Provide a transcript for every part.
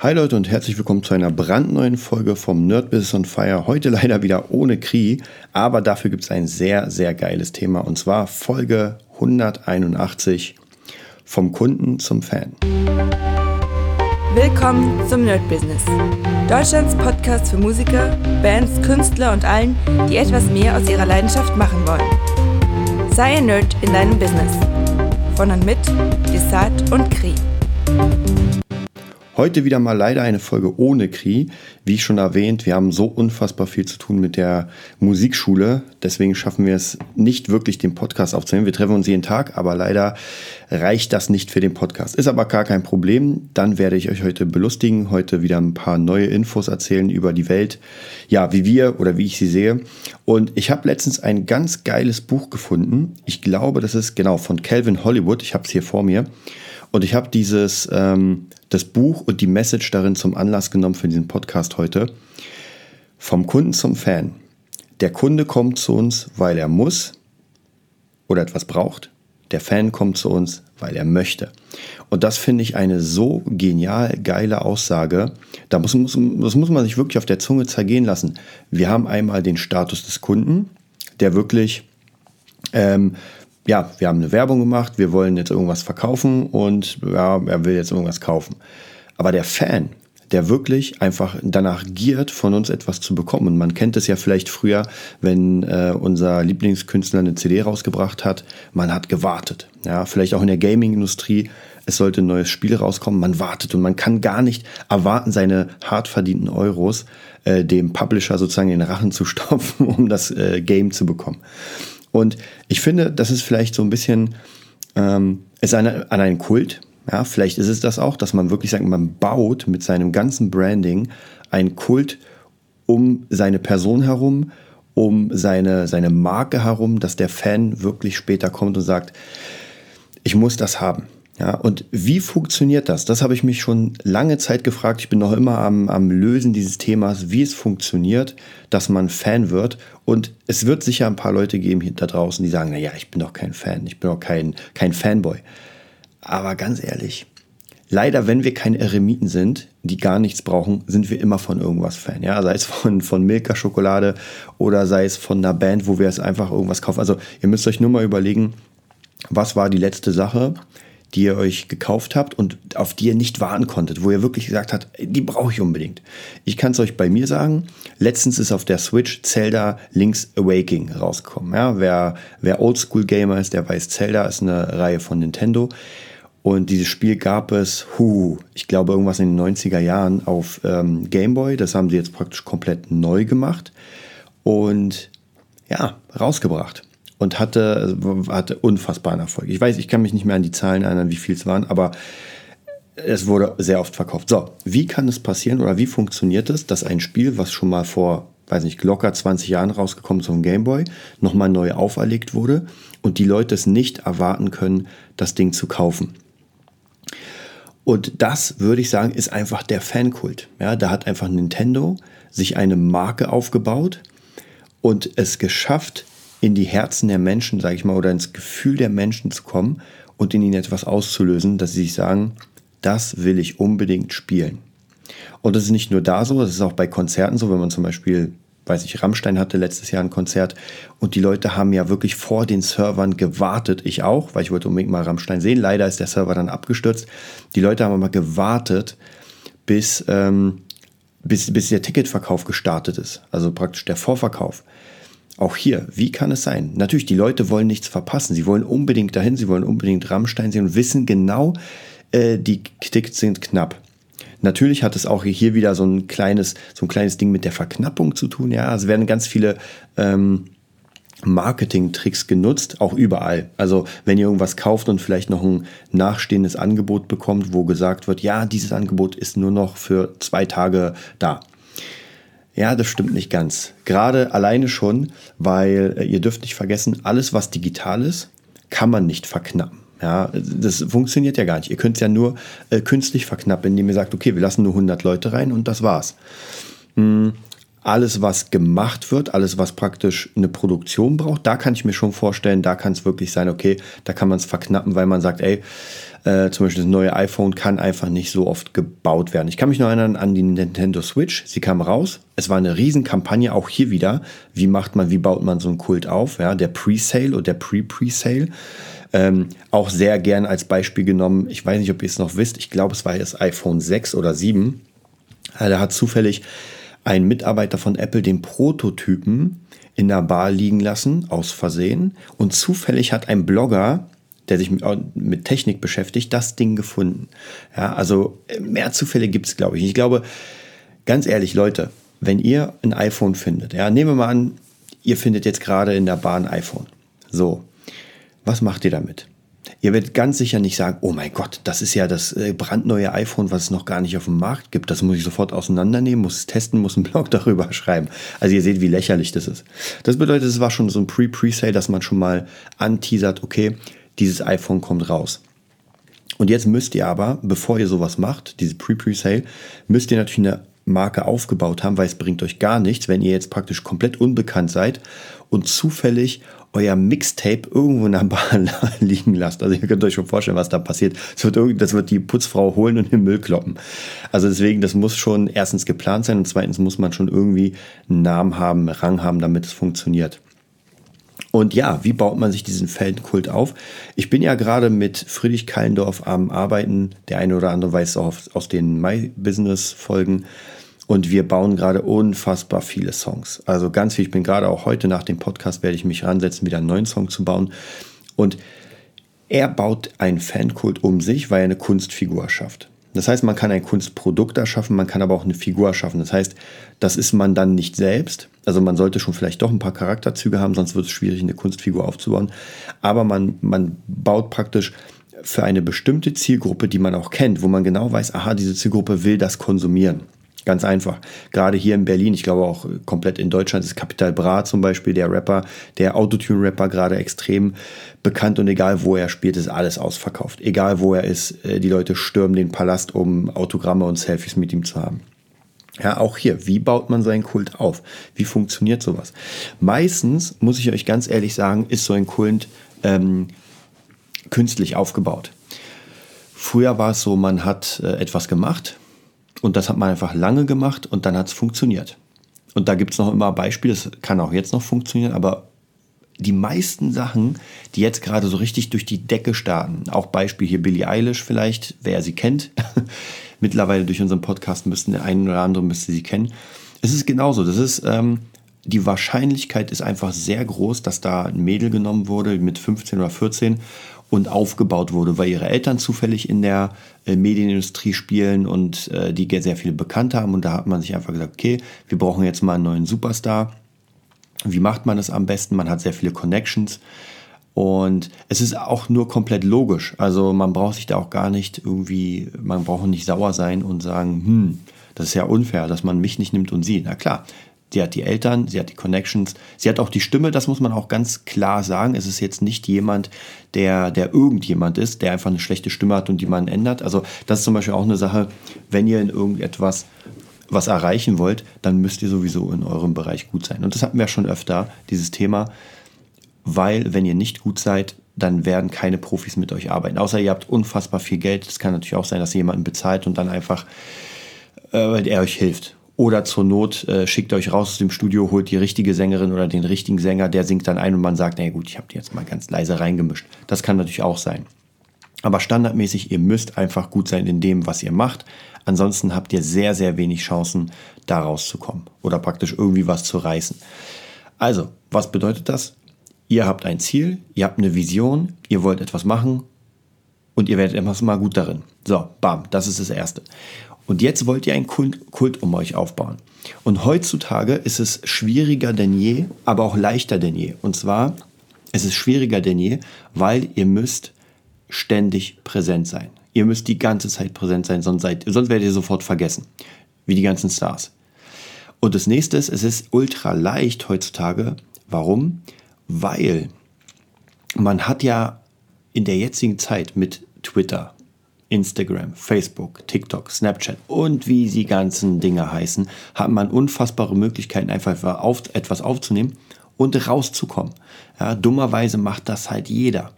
Hi Leute und herzlich willkommen zu einer brandneuen Folge vom Nerd Business on Fire. Heute leider wieder ohne Kri, aber dafür gibt es ein sehr, sehr geiles Thema und zwar Folge 181 vom Kunden zum Fan. Willkommen zum Nerd Business. Deutschlands Podcast für Musiker, Bands, Künstler und allen, die etwas mehr aus ihrer Leidenschaft machen wollen. Sei ein Nerd in deinem Business. Von und mit Desart und Kri. Heute wieder mal leider eine Folge ohne Kri. Wie schon erwähnt, wir haben so unfassbar viel zu tun mit der Musikschule. Deswegen schaffen wir es nicht wirklich, den Podcast aufzunehmen. Wir treffen uns jeden Tag, aber leider reicht das nicht für den Podcast. Ist aber gar kein Problem. Dann werde ich euch heute belustigen, heute wieder ein paar neue Infos erzählen über die Welt. Ja, wie wir oder wie ich sie sehe. Und ich habe letztens ein ganz geiles Buch gefunden. Ich glaube, das ist genau von Calvin Hollywood. Ich habe es hier vor mir. Und ich habe dieses, ähm, das Buch und die Message darin zum Anlass genommen für diesen Podcast heute. Vom Kunden zum Fan. Der Kunde kommt zu uns, weil er muss oder etwas braucht. Der Fan kommt zu uns, weil er möchte. Und das finde ich eine so genial geile Aussage. Da muss, muss, das muss man sich wirklich auf der Zunge zergehen lassen. Wir haben einmal den Status des Kunden, der wirklich ähm, ja, wir haben eine Werbung gemacht, wir wollen jetzt irgendwas verkaufen und ja, er will jetzt irgendwas kaufen. Aber der Fan, der wirklich einfach danach giert, von uns etwas zu bekommen. Man kennt es ja vielleicht früher, wenn äh, unser Lieblingskünstler eine CD rausgebracht hat, man hat gewartet. Ja, vielleicht auch in der Gaming-Industrie, es sollte ein neues Spiel rauskommen, man wartet und man kann gar nicht erwarten, seine hart verdienten Euros äh, dem Publisher sozusagen in den Rachen zu stopfen, um das äh, Game zu bekommen. Und ich finde, das ist vielleicht so ein bisschen, ähm, ist eine, an einen Kult. Ja, vielleicht ist es das auch, dass man wirklich sagt, man baut mit seinem ganzen Branding einen Kult um seine Person herum, um seine, seine Marke herum, dass der Fan wirklich später kommt und sagt, ich muss das haben. Ja, und wie funktioniert das? Das habe ich mich schon lange Zeit gefragt. Ich bin noch immer am, am Lösen dieses Themas, wie es funktioniert, dass man Fan wird. Und es wird sicher ein paar Leute geben da draußen, die sagen, naja, ich bin doch kein Fan, ich bin doch kein, kein Fanboy. Aber ganz ehrlich, leider, wenn wir keine Eremiten sind, die gar nichts brauchen, sind wir immer von irgendwas Fan. Ja, sei es von, von Milka-Schokolade oder sei es von einer Band, wo wir es einfach irgendwas kaufen. Also ihr müsst euch nur mal überlegen, was war die letzte Sache, die ihr euch gekauft habt und auf die ihr nicht warten konntet, wo ihr wirklich gesagt habt, die brauche ich unbedingt. Ich kann es euch bei mir sagen, letztens ist auf der Switch Zelda Link's Awakening rausgekommen. Ja, wer, wer Oldschool-Gamer ist, der weiß, Zelda ist eine Reihe von Nintendo. Und dieses Spiel gab es, hu, ich glaube irgendwas in den 90er Jahren auf ähm, Game Boy. Das haben sie jetzt praktisch komplett neu gemacht und ja, rausgebracht und hatte, hatte unfassbaren Erfolg. Ich weiß, ich kann mich nicht mehr an die Zahlen erinnern, wie viel es waren, aber es wurde sehr oft verkauft. So, wie kann es passieren oder wie funktioniert es, dass ein Spiel, was schon mal vor, weiß nicht, locker 20 Jahren rausgekommen ist vom Gameboy, nochmal neu auferlegt wurde und die Leute es nicht erwarten können, das Ding zu kaufen? Und das, würde ich sagen, ist einfach der Fankult. Ja, da hat einfach Nintendo sich eine Marke aufgebaut und es geschafft, in die Herzen der Menschen, sage ich mal, oder ins Gefühl der Menschen zu kommen und in ihnen etwas auszulösen, dass sie sich sagen, das will ich unbedingt spielen. Und das ist nicht nur da so, das ist auch bei Konzerten so, wenn man zum Beispiel, weiß ich, Rammstein hatte letztes Jahr ein Konzert und die Leute haben ja wirklich vor den Servern gewartet, ich auch, weil ich wollte unbedingt mal Rammstein sehen. Leider ist der Server dann abgestürzt. Die Leute haben aber gewartet, bis, ähm, bis, bis der Ticketverkauf gestartet ist, also praktisch der Vorverkauf. Auch hier, wie kann es sein? Natürlich, die Leute wollen nichts verpassen. Sie wollen unbedingt dahin, sie wollen unbedingt Rammstein sehen und wissen genau, äh, die Tickets sind knapp. Natürlich hat es auch hier wieder so ein kleines, so ein kleines Ding mit der Verknappung zu tun. Ja, es werden ganz viele ähm, Marketing-Tricks genutzt, auch überall. Also wenn ihr irgendwas kauft und vielleicht noch ein nachstehendes Angebot bekommt, wo gesagt wird, ja, dieses Angebot ist nur noch für zwei Tage da. Ja, das stimmt nicht ganz. Gerade alleine schon, weil äh, ihr dürft nicht vergessen, alles, was digital ist, kann man nicht verknappen. Ja, das funktioniert ja gar nicht. Ihr könnt es ja nur äh, künstlich verknappen, indem ihr sagt, okay, wir lassen nur 100 Leute rein und das war's. Hm, alles, was gemacht wird, alles, was praktisch eine Produktion braucht, da kann ich mir schon vorstellen, da kann es wirklich sein, okay, da kann man es verknappen, weil man sagt, ey, Äh, zum Beispiel das neue iPhone kann einfach nicht so oft gebaut werden. Ich kann mich noch erinnern an die Nintendo Switch. Sie kam raus. Es war eine Riesenkampagne, auch hier wieder. Wie macht man, wie baut man so einen Kult auf? Ja, der Pre-Sale oder der Pre-Pre-Sale. Ähm, auch sehr gern als Beispiel genommen. Ich weiß nicht, ob ihr es noch wisst. Ich glaube, es war das iPhone 6 oder 7. Da hat zufällig ein Mitarbeiter von Apple den Prototypen in der Bar liegen lassen, aus Versehen. Und zufällig hat ein Blogger, der sich mit, Technik beschäftigt, das Ding gefunden. Ja, also mehr Zufälle gibt es, glaube ich. Ich glaube, ganz ehrlich, Leute, wenn ihr ein iPhone findet, ja, nehmen wir mal an, ihr findet jetzt gerade in der Bar ein iPhone. So, was macht ihr damit? Ihr werdet ganz sicher nicht sagen, oh mein Gott, das ist ja das äh, brandneue iPhone, was es noch gar nicht auf dem Markt gibt. Das muss ich sofort auseinandernehmen, muss es testen, muss einen Blog darüber schreiben. Also ihr seht, wie lächerlich das ist. Das bedeutet, es war schon so ein Pre-Pre-Sale, dass man schon mal anteasert, okay, dieses iPhone kommt raus. Und jetzt müsst ihr aber, bevor ihr sowas macht, diese Pre-Pre-Sale, müsst ihr natürlich eine Marke aufgebaut haben, weil es bringt euch gar nichts, wenn ihr jetzt praktisch komplett unbekannt seid und zufällig euer Mixtape irgendwo in der Bahn liegen lasst. Also ihr könnt euch schon vorstellen, was da passiert. Das wird, das wird die Putzfrau holen und in den Müll kloppen. Also deswegen, das muss schon erstens geplant sein und zweitens muss man schon irgendwie einen Namen haben, einen Rang haben, damit es funktioniert. Und ja, wie baut man sich diesen Feldenkult auf? Ich bin ja gerade mit Friedrich Kallendorf am Arbeiten. Der eine oder andere weiß auch aus den My Business Folgen. Und wir bauen gerade unfassbar viele Songs. Also ganz viel. Ich bin gerade auch heute nach dem Podcast werde ich mich ransetzen, wieder einen neuen Song zu bauen. Und er baut einen Fankult um sich, weil er eine Kunstfigur schafft. Das heißt, man kann ein Kunstprodukt erschaffen, man kann aber auch eine Figur erschaffen. Das heißt, das ist man dann nicht selbst. Also man sollte schon vielleicht doch ein paar Charakterzüge haben, sonst wird es schwierig, eine Kunstfigur aufzubauen. Aber man, man baut praktisch für eine bestimmte Zielgruppe, die man auch kennt, wo man genau weiß, aha, diese Zielgruppe will das konsumieren. Ganz einfach. Gerade hier in Berlin, ich glaube auch komplett in Deutschland ist Capital Bra zum Beispiel der Rapper, der Autotune-Rapper gerade extrem bekannt und egal wo er spielt, ist alles ausverkauft. Egal wo er ist, äh, die Leute stürmen den Palast, um Autogramme und Selfies mit ihm zu haben. Ja, auch hier, wie baut man seinen Kult auf? Wie funktioniert sowas? Meistens, muss ich euch ganz ehrlich sagen, ist so ein Kult ähm, künstlich aufgebaut. Früher war es so, man hat äh, etwas gemacht, und das hat man einfach lange gemacht und dann hat es funktioniert. Und da gibt es noch immer Beispiele, das kann auch jetzt noch funktionieren, aber die meisten Sachen, die jetzt gerade so richtig durch die Decke starten, auch Beispiel hier Billie Eilish vielleicht, wer sie kennt, mittlerweile durch unseren Podcast müssten der eine oder andere müsste sie kennen. Es ist genauso, das ist, ähm, die Wahrscheinlichkeit ist einfach sehr groß, dass da ein Mädel genommen wurde mit 15 oder 14 und aufgebaut wurde, weil ihre Eltern zufällig in der äh, Medienindustrie spielen und äh, die sehr viele Bekannte haben. Und da hat man sich einfach gesagt, okay, wir brauchen jetzt mal einen neuen Superstar. Wie macht man das am besten? Man hat sehr viele Connections. Und es ist auch nur komplett logisch. Also man braucht sich da auch gar nicht irgendwie, man braucht nicht sauer sein und sagen, hm, das ist ja unfair, dass man mich nicht nimmt und sie. Na klar, Sie hat die Eltern, sie hat die Connections, sie hat auch die Stimme, das muss man auch ganz klar sagen. Es ist jetzt nicht jemand, der, der irgendjemand ist, der einfach eine schlechte Stimme hat und die man ändert. Also das ist zum Beispiel auch eine Sache, wenn ihr in irgendetwas was erreichen wollt, dann müsst ihr sowieso in eurem Bereich gut sein. Und das hatten wir schon öfter, dieses Thema, weil wenn ihr nicht gut seid, dann werden keine Profis mit euch arbeiten. Außer ihr habt unfassbar viel Geld. Es kann natürlich auch sein, dass ihr jemanden bezahlt und dann einfach, äh, weil er euch hilft. Oder zur Not äh, schickt euch raus aus dem Studio, holt die richtige Sängerin oder den richtigen Sänger, der singt dann ein und man sagt, na gut, ich habe die jetzt mal ganz leise reingemischt. Das kann natürlich auch sein. Aber standardmäßig, ihr müsst einfach gut sein in dem, was ihr macht. Ansonsten habt ihr sehr, sehr wenig Chancen, da rauszukommen oder praktisch irgendwie was zu reißen. Also, was bedeutet das? Ihr habt ein Ziel, ihr habt eine Vision, ihr wollt etwas machen und ihr werdet etwas mal gut darin. So, bam, das ist das Erste. Und jetzt wollt ihr einen Kult um euch aufbauen. Und heutzutage ist es schwieriger denn je, aber auch leichter denn je. Und zwar es ist schwieriger denn je, weil ihr müsst ständig präsent sein. Ihr müsst die ganze Zeit präsent sein, sonst, seid, sonst werdet ihr sofort vergessen. Wie die ganzen Stars. Und das nächste ist, es ist ultra leicht heutzutage. Warum? Weil man hat ja in der jetzigen Zeit mit Twitter, Instagram, Facebook, TikTok, Snapchat und wie die ganzen Dinge heißen, hat man unfassbare Möglichkeiten, einfach auf, etwas aufzunehmen und rauszukommen. Ja, dummerweise macht das halt jeder.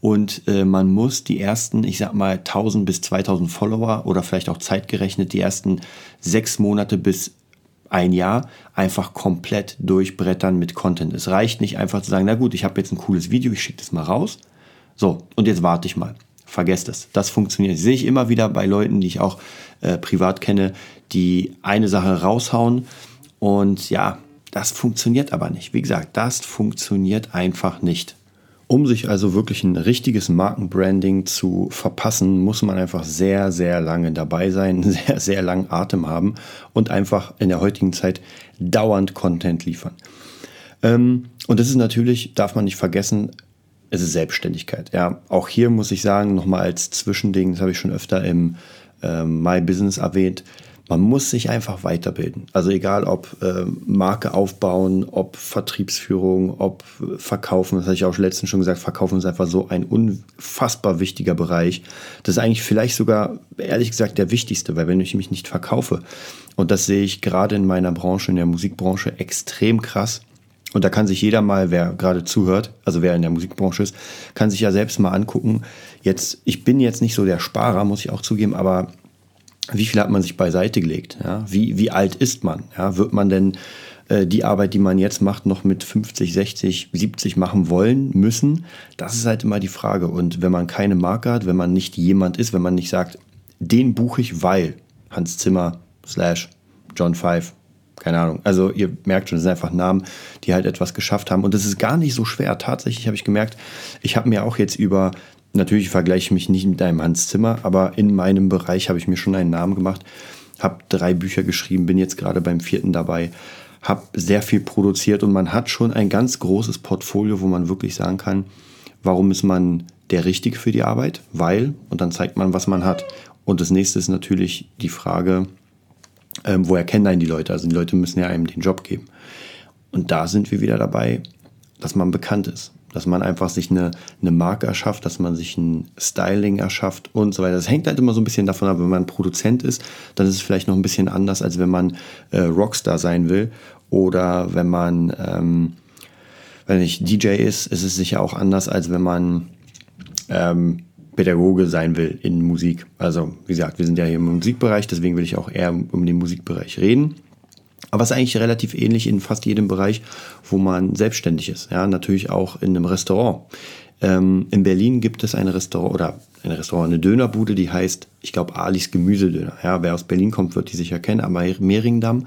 und äh, man muss die ersten, ich sag mal 1000 bis 2000 Follower oder vielleicht auch zeitgerechnet die ersten sechs Monate bis ein Jahr einfach komplett durchbrettern mit Content. Es reicht nicht einfach zu sagen, na gut, ich habe jetzt ein cooles Video, ich schicke das mal raus. So, und jetzt warte ich mal. Vergesst es. Das funktioniert. Das sehe ich immer wieder bei Leuten, die ich auch äh, privat kenne, die eine Sache raushauen und ja, das funktioniert aber nicht. Wie gesagt, das funktioniert einfach nicht. Um sich also wirklich ein richtiges Markenbranding zu verpassen, muss man einfach sehr, sehr lange dabei sein, sehr, sehr lang Atem haben und einfach in der heutigen Zeit dauernd Content liefern. Ähm, und das ist natürlich, darf man nicht vergessen, es ist Selbstständigkeit. Ja, auch hier muss ich sagen, nochmal als Zwischending, das habe ich schon öfter im äh, My Business erwähnt, man muss sich einfach weiterbilden. Also egal ob äh, Marke aufbauen, ob Vertriebsführung, ob Verkaufen, das hatte ich auch letztens schon gesagt, Verkaufen ist einfach so ein unfassbar wichtiger Bereich. Das ist eigentlich vielleicht sogar, ehrlich gesagt, der wichtigste, weil wenn ich mich nicht verkaufe, und das sehe ich gerade in meiner Branche, in der Musikbranche, extrem krass. Und da kann sich jeder mal, wer gerade zuhört, also wer in der Musikbranche ist, kann sich ja selbst mal angucken. Jetzt, ich bin jetzt nicht so der Sparer, muss ich auch zugeben, aber wie viel hat man sich beiseite gelegt? Ja? Wie, wie alt ist man? Ja? Wird man denn äh, die Arbeit, die man jetzt macht, noch mit 50, 60, 70 machen wollen, müssen? Das ist halt immer die Frage. Und wenn man keine Marke hat, wenn man nicht jemand ist, wenn man nicht sagt, den buche ich, weil Hans Zimmer slash John Five, keine Ahnung. Also ihr merkt schon, das sind einfach Namen, die halt etwas geschafft haben. Und das ist gar nicht so schwer. Tatsächlich habe ich gemerkt, ich habe mir auch jetzt über Natürlich vergleiche ich mich nicht mit einem Hans Zimmer, aber in meinem Bereich habe ich mir schon einen Namen gemacht, habe drei Bücher geschrieben, bin jetzt gerade beim vierten dabei, habe sehr viel produziert und man hat schon ein ganz großes Portfolio, wo man wirklich sagen kann, warum ist man der Richtige für die Arbeit? Weil, und dann zeigt man, was man hat. Und das nächste ist natürlich die Frage, ähm, woher kennen einen die Leute? Also die Leute müssen ja einem den Job geben. Und da sind wir wieder dabei, dass man bekannt ist dass man einfach sich eine, eine Marke erschafft, dass man sich ein Styling erschafft und so weiter. Das hängt halt immer so ein bisschen davon ab, wenn man Produzent ist, dann ist es vielleicht noch ein bisschen anders, als wenn man äh, Rockstar sein will oder wenn man, ähm, wenn ich DJ ist, ist es sicher auch anders, als wenn man ähm, Pädagoge sein will in Musik. Also wie gesagt, wir sind ja hier im Musikbereich, deswegen will ich auch eher um den Musikbereich reden. Aber es ist eigentlich relativ ähnlich in fast jedem Bereich, wo man selbstständig ist. Ja, natürlich auch in einem Restaurant. Ähm, in Berlin gibt es ein Restaurant oder ein Restaurant, eine Dönerbude, die heißt, ich glaube, Alis Gemüsedöner. Ja, wer aus Berlin kommt, wird die sicher kennen, am Mehringdamm.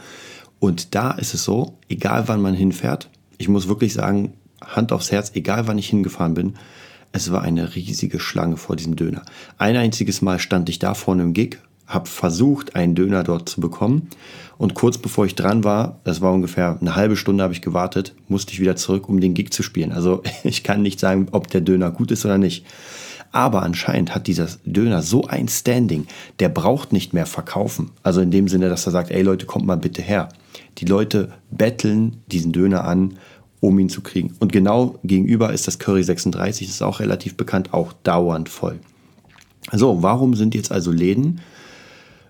Und da ist es so, egal wann man hinfährt, ich muss wirklich sagen, Hand aufs Herz, egal wann ich hingefahren bin, es war eine riesige Schlange vor diesem Döner. Ein einziges Mal stand ich da vorne im Gig, habe versucht, einen Döner dort zu bekommen. Und kurz bevor ich dran war, das war ungefähr eine halbe Stunde, habe ich gewartet, musste ich wieder zurück, um den Gig zu spielen. Also ich kann nicht sagen, ob der Döner gut ist oder nicht. Aber anscheinend hat dieser Döner so ein Standing, der braucht nicht mehr verkaufen. Also in dem Sinne, dass er sagt, ey Leute, kommt mal bitte her. Die Leute betteln diesen Döner an, um ihn zu kriegen. Und genau gegenüber ist das Curry 36, das ist auch relativ bekannt, auch dauernd voll. So, warum sind jetzt also Läden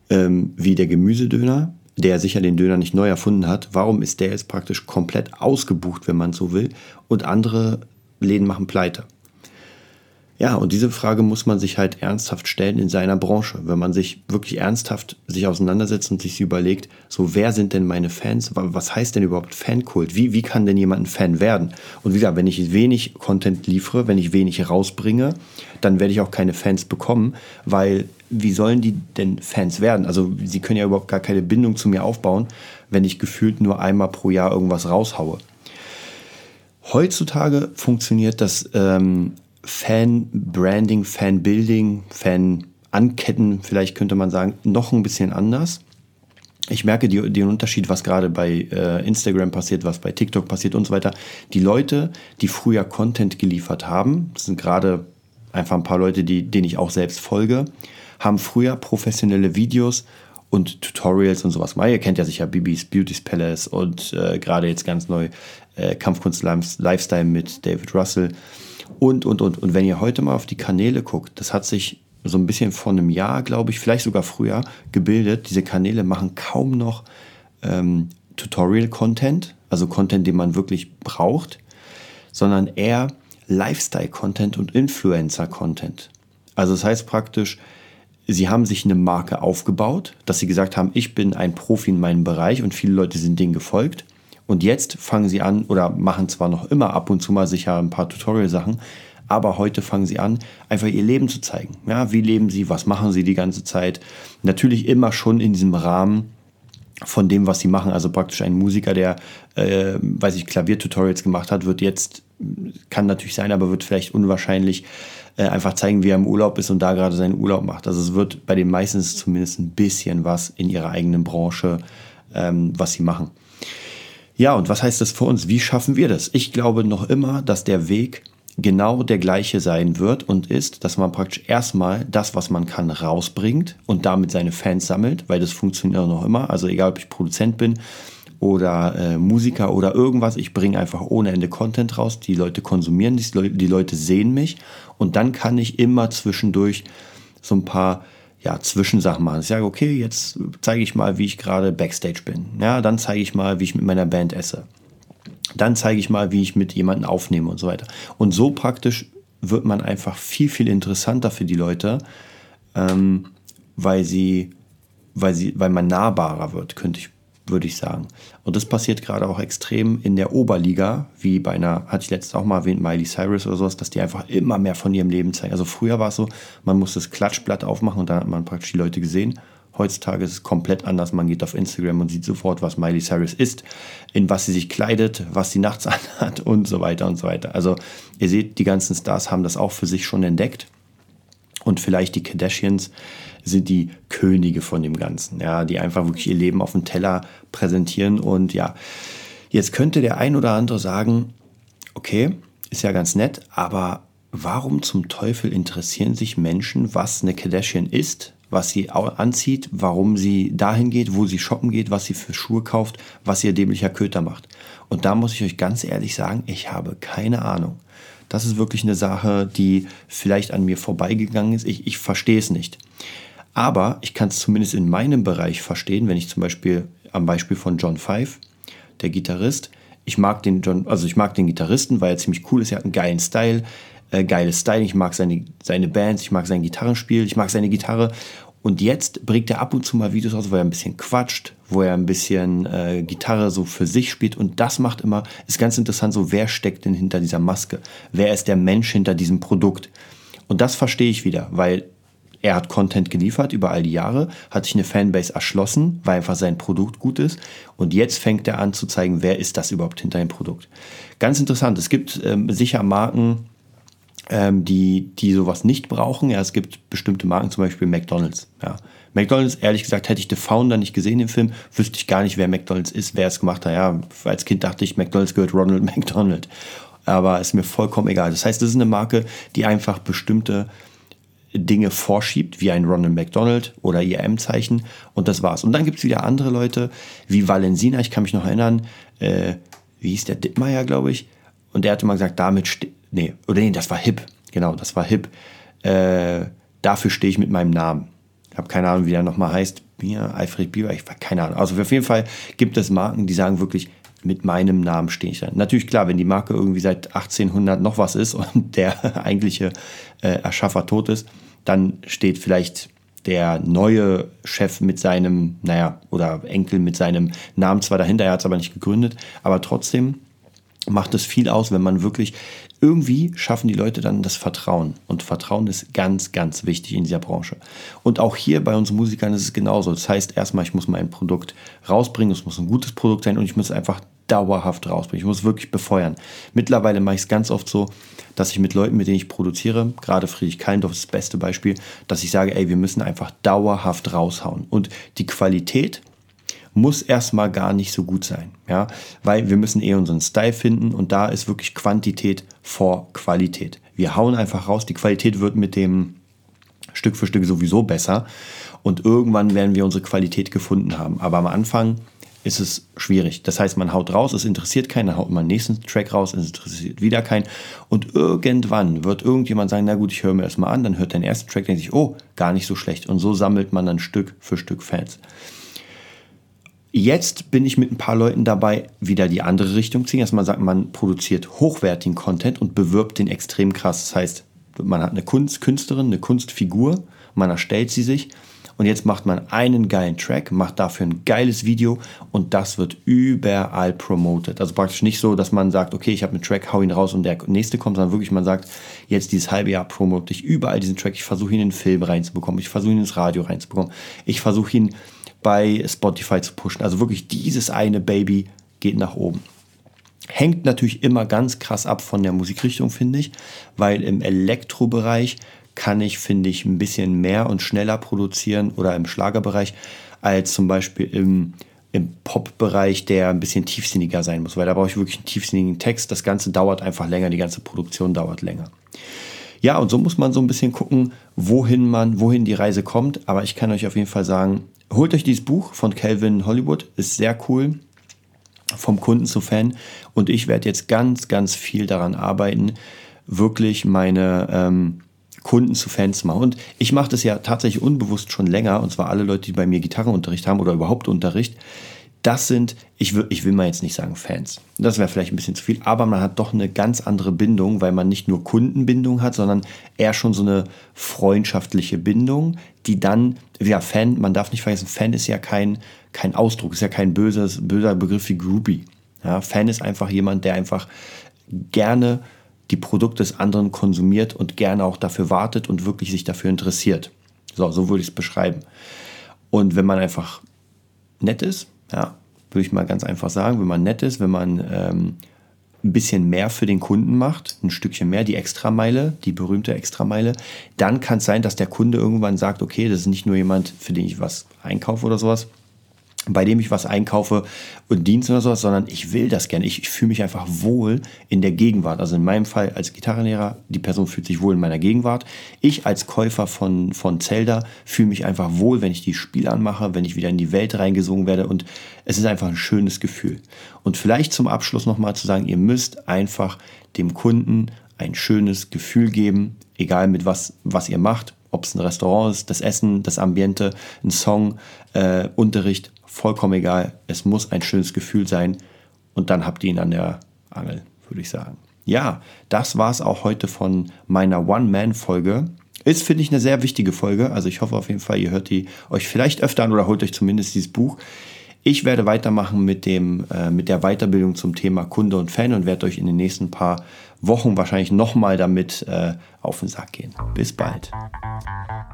ähm, wie der Gemüsedöner, der sicher den Döner nicht neu erfunden hat. Warum ist der jetzt praktisch komplett ausgebucht, wenn man so will, und andere Läden machen pleite? Ja, und diese Frage muss man sich halt ernsthaft stellen in seiner Branche. Wenn man sich wirklich ernsthaft sich auseinandersetzt und sich überlegt, so wer sind denn meine Fans? Was heißt denn überhaupt Fankult? Wie, wie kann denn jemand ein Fan werden? Und wie gesagt, wenn ich wenig Content liefere, wenn ich wenig rausbringe, dann werde ich auch keine Fans bekommen, weil wie sollen die denn Fans werden? Also sie können ja überhaupt gar keine Bindung zu mir aufbauen, wenn ich gefühlt nur einmal pro Jahr irgendwas raushaue. Heutzutage funktioniert das ähm, Fan-Branding, Fan-Building, Fan-Anketten, vielleicht könnte man sagen, noch ein bisschen anders. Ich merke die, den Unterschied, was gerade bei äh, Instagram passiert, was bei TikTok passiert und so weiter. Die Leute, die früher Content geliefert haben, das sind gerade einfach ein paar Leute, die, denen ich auch selbst folge, haben früher professionelle Videos und Tutorials und sowas mal. Ihr kennt ja sicher Bibis Beauty's Palace und äh, gerade jetzt ganz neu äh, Kampfkunst Lifestyle mit David Russell und, und, und. Und wenn ihr heute mal auf die Kanäle guckt, das hat sich so ein bisschen vor einem Jahr, glaube ich, vielleicht sogar früher gebildet. Diese Kanäle machen kaum noch ähm, Tutorial-Content, also Content, den man wirklich braucht, sondern eher Lifestyle-Content und Influencer-Content. Also das heißt praktisch, sie haben sich eine Marke aufgebaut, dass sie gesagt haben, ich bin ein Profi in meinem Bereich und viele Leute sind denen gefolgt. Und jetzt fangen sie an oder machen zwar noch immer ab und zu mal sicher ein paar Tutorial-Sachen, aber heute fangen sie an, einfach ihr Leben zu zeigen. Ja, wie leben sie, was machen sie die ganze Zeit? Natürlich immer schon in diesem Rahmen von dem, was sie machen. Also praktisch ein Musiker, der, äh, weiß ich, Klaviertutorials gemacht hat, wird jetzt, kann natürlich sein, aber wird vielleicht unwahrscheinlich äh, einfach zeigen, wie er im Urlaub ist und da gerade seinen Urlaub macht. Also es wird bei den meisten zumindest ein bisschen was in ihrer eigenen Branche, ähm, was sie machen. Ja, und was heißt das für uns? Wie schaffen wir das? Ich glaube noch immer, dass der Weg genau der gleiche sein wird und ist, dass man praktisch erstmal das, was man kann, rausbringt und damit seine Fans sammelt, weil das funktioniert auch noch immer. Also egal, ob ich Produzent bin oder äh, Musiker oder irgendwas, ich bringe einfach ohne Ende Content raus. Die Leute konsumieren, die, die Leute sehen mich und dann kann ich immer zwischendurch so ein paar ja, Zwischensachen machen. Ich sage, okay, jetzt zeige ich mal, wie ich gerade Backstage bin. Ja, dann zeige ich mal, wie ich mit meiner Band esse. Dann zeige ich mal, wie ich mit jemandem aufnehme und so weiter. Und so praktisch wird man einfach viel, viel interessanter für die Leute, ähm, weil sie, weil sie, weil man nahbarer wird, könnte ich würde ich sagen. Und das passiert gerade auch extrem in der Oberliga, wie bei einer, hatte ich letztens auch mal erwähnt, Miley Cyrus oder sowas, dass die einfach immer mehr von ihrem Leben zeigen. Also früher war es so, man musste das Klatschblatt aufmachen und dann hat man praktisch die Leute gesehen. Heutzutage ist es komplett anders. Man geht auf Instagram und sieht sofort, was Miley Cyrus ist, in was sie sich kleidet, was sie nachts anhat und so weiter und so weiter. Also ihr seht, die ganzen Stars haben das auch für sich schon entdeckt. Und vielleicht die Kardashians sind die Könige von dem Ganzen, ja, die einfach wirklich ihr Leben auf dem Teller präsentieren. Und ja, jetzt könnte der ein oder andere sagen, okay, ist ja ganz nett, aber warum zum Teufel interessieren sich Menschen, was eine Kardashian ist, was sie anzieht, warum sie dahin geht, wo sie shoppen geht, was sie für Schuhe kauft, was ihr dämlicher Köter macht. Und da muss ich euch ganz ehrlich sagen, ich habe keine Ahnung. Das ist wirklich eine Sache, die vielleicht an mir vorbeigegangen ist. Ich, ich verstehe es nicht. Aber ich kann es zumindest in meinem Bereich verstehen, wenn ich zum Beispiel am Beispiel von John Five, der Gitarrist, ich mag den John, also ich mag den Gitarristen, weil er ziemlich cool ist, er hat einen geilen Style, äh, geiles Style, ich mag seine, seine Bands, ich mag sein Gitarrenspiel, ich mag seine Gitarre. Und jetzt bringt er ab und zu mal Videos aus, wo er ein bisschen quatscht, wo er ein bisschen äh, Gitarre so für sich spielt. Und das macht immer, ist ganz interessant, so wer steckt denn hinter dieser Maske? Wer ist der Mensch hinter diesem Produkt? Und das verstehe ich wieder, weil er hat Content geliefert über all die Jahre, hat sich eine Fanbase erschlossen, weil einfach sein Produkt gut ist. Und jetzt fängt er an zu zeigen, wer ist das überhaupt hinter dem Produkt. Ganz interessant. Es gibt ähm, sicher Marken, ähm, die, die sowas nicht brauchen. Ja, es gibt bestimmte Marken, zum Beispiel McDonalds. Ja. McDonalds, ehrlich gesagt, hätte ich The Founder nicht gesehen im Film, wüsste ich gar nicht, wer McDonalds ist, wer es gemacht hat. Ja, als Kind dachte ich, McDonalds gehört Ronald McDonald. Aber ist mir vollkommen egal. Das heißt, das ist eine Marke, die einfach bestimmte Dinge vorschiebt, wie ein Ronald McDonald oder ihr M-Zeichen und das war's. Und dann gibt es wieder andere Leute, wie Valensina, ich kann mich noch erinnern, äh, wie hieß der Dittmeier, glaube ich, und der hatte mal gesagt, damit, nee, oder nee, das war Hip, genau, das war Hip, äh, dafür stehe ich mit meinem Namen. Ich habe keine Ahnung, wie der nochmal heißt, Bier, Alfred Bieber, ich habe keine Ahnung. Also auf jeden Fall gibt es Marken, die sagen wirklich, mit meinem Namen stehe ich da. Natürlich klar, wenn die Marke irgendwie seit 1800 noch was ist und der eigentliche äh, Erschaffer tot ist, dann steht vielleicht der neue Chef mit seinem, naja, oder Enkel mit seinem Namen zwar dahinter, er hat es aber nicht gegründet, aber trotzdem macht es viel aus, wenn man wirklich irgendwie schaffen die Leute dann das Vertrauen. Und Vertrauen ist ganz, ganz wichtig in dieser Branche. Und auch hier bei uns Musikern ist es genauso. Das heißt, erstmal, ich muss mein Produkt rausbringen, es muss ein gutes Produkt sein und ich muss einfach dauerhaft rausbringen. Ich muss wirklich befeuern. Mittlerweile mache ich es ganz oft so, dass ich mit Leuten, mit denen ich produziere, gerade Friedrich Kallendorf ist das beste Beispiel, dass ich sage, ey, wir müssen einfach dauerhaft raushauen. Und die Qualität muss erstmal gar nicht so gut sein, ja, weil wir müssen eh unseren Style finden und da ist wirklich Quantität vor Qualität. Wir hauen einfach raus, die Qualität wird mit dem Stück für Stück sowieso besser und irgendwann werden wir unsere Qualität gefunden haben. Aber am Anfang ist es schwierig. Das heißt, man haut raus, es interessiert keinen, dann haut man den nächsten Track raus, es interessiert wieder keinen. Und irgendwann wird irgendjemand sagen, na gut, ich höre mir das mal an, dann hört den ersten Track, denkt sich, oh, gar nicht so schlecht. Und so sammelt man dann Stück für Stück Fans. Jetzt bin ich mit ein paar Leuten dabei, wieder die andere Richtung ziehen. Erstmal sagt man, produziert hochwertigen Content und bewirbt den extrem krass. Das heißt, man hat eine Kunst, Künstlerin, eine Kunstfigur, man erstellt sie sich und jetzt macht man einen geilen Track, macht dafür ein geiles Video und das wird überall promoted. Also praktisch nicht so, dass man sagt, okay, ich habe einen Track, hau ihn raus und der nächste kommt, sondern wirklich man sagt, jetzt dieses halbe Jahr promote ich überall diesen Track, ich versuche ihn in den Film reinzubekommen, ich versuche ihn ins Radio reinzubekommen, ich versuche ihn bei Spotify zu pushen. Also wirklich dieses eine Baby geht nach oben. Hängt natürlich immer ganz krass ab von der Musikrichtung, finde ich, weil im Elektrobereich kann ich, finde ich, ein bisschen mehr und schneller produzieren oder im Schlagerbereich als zum Beispiel im, im Pop-Bereich, der ein bisschen tiefsinniger sein muss, weil da brauche ich wirklich einen tiefsinnigen Text. Das Ganze dauert einfach länger, die ganze Produktion dauert länger. Ja, und so muss man so ein bisschen gucken, wohin man, wohin die Reise kommt. Aber ich kann euch auf jeden Fall sagen, holt euch dieses Buch von Calvin Hollywood, ist sehr cool, vom Kunden zu Fan. Und ich werde jetzt ganz, ganz viel daran arbeiten, wirklich meine ähm, Kunden zu Fans zu machen. Und ich mache das ja tatsächlich unbewusst schon länger, und zwar alle Leute, die bei mir Gitarrenunterricht haben oder überhaupt Unterricht. Das sind, ich will, ich will mal jetzt nicht sagen Fans. Das wäre vielleicht ein bisschen zu viel, aber man hat doch eine ganz andere Bindung, weil man nicht nur Kundenbindung hat, sondern eher schon so eine freundschaftliche Bindung, die dann, ja, Fan, man darf nicht vergessen, Fan ist ja kein, kein Ausdruck, ist ja kein böses, böser Begriff wie Groupie. Ja, Fan ist einfach jemand, der einfach gerne die Produkte des anderen konsumiert und gerne auch dafür wartet und wirklich sich dafür interessiert. So, so würde ich es beschreiben. Und wenn man einfach nett ist, ja, würde ich mal ganz einfach sagen, wenn man nett ist, wenn man ähm, ein bisschen mehr für den Kunden macht, ein Stückchen mehr, die Extrameile, die berühmte Extrameile, dann kann es sein, dass der Kunde irgendwann sagt, okay, das ist nicht nur jemand, für den ich was einkaufe oder sowas, bei dem ich was einkaufe und Dienst oder sowas, sondern ich will das gerne. Ich, ich fühle mich einfach wohl in der Gegenwart. Also in meinem Fall als Gitarrenlehrer, die Person fühlt sich wohl in meiner Gegenwart. Ich als Käufer von, von Zelda fühle mich einfach wohl, wenn ich die Spiele anmache, wenn ich wieder in die Welt reingesungen werde und es ist einfach ein schönes Gefühl. Und vielleicht zum Abschluss nochmal zu sagen, ihr müsst einfach dem Kunden ein schönes Gefühl geben, egal mit was, was ihr macht, ob es ein Restaurant ist, das Essen, das Ambiente, ein Song, äh, Unterricht, vollkommen egal. Es muss ein schönes Gefühl sein und dann habt ihr ihn an der Angel, würde ich sagen. Ja, das war es auch heute von meiner One-Man-Folge. Ist, finde ich, eine sehr wichtige Folge. Also ich hoffe auf jeden Fall, ihr hört die euch vielleicht öfter an oder holt euch zumindest dieses Buch. Ich werde weitermachen mit, dem, äh, mit der Weiterbildung zum Thema Kunde und Fan und werde euch in den nächsten paar Wochen wahrscheinlich nochmal damit äh, auf den Sack gehen. Bis bald.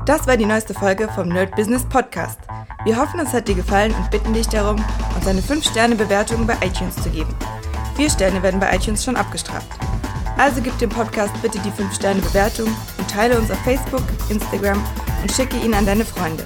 Das war die neueste Folge vom Nerd Business Podcast. Wir hoffen, es hat dir gefallen und bitten dich darum, uns eine 5-Sterne-Bewertung bei iTunes zu geben. Vier Sterne werden bei iTunes schon abgestraft. Also gib dem Podcast bitte die 5-Sterne-Bewertung und teile uns auf Facebook, Instagram und schicke ihn an deine Freunde.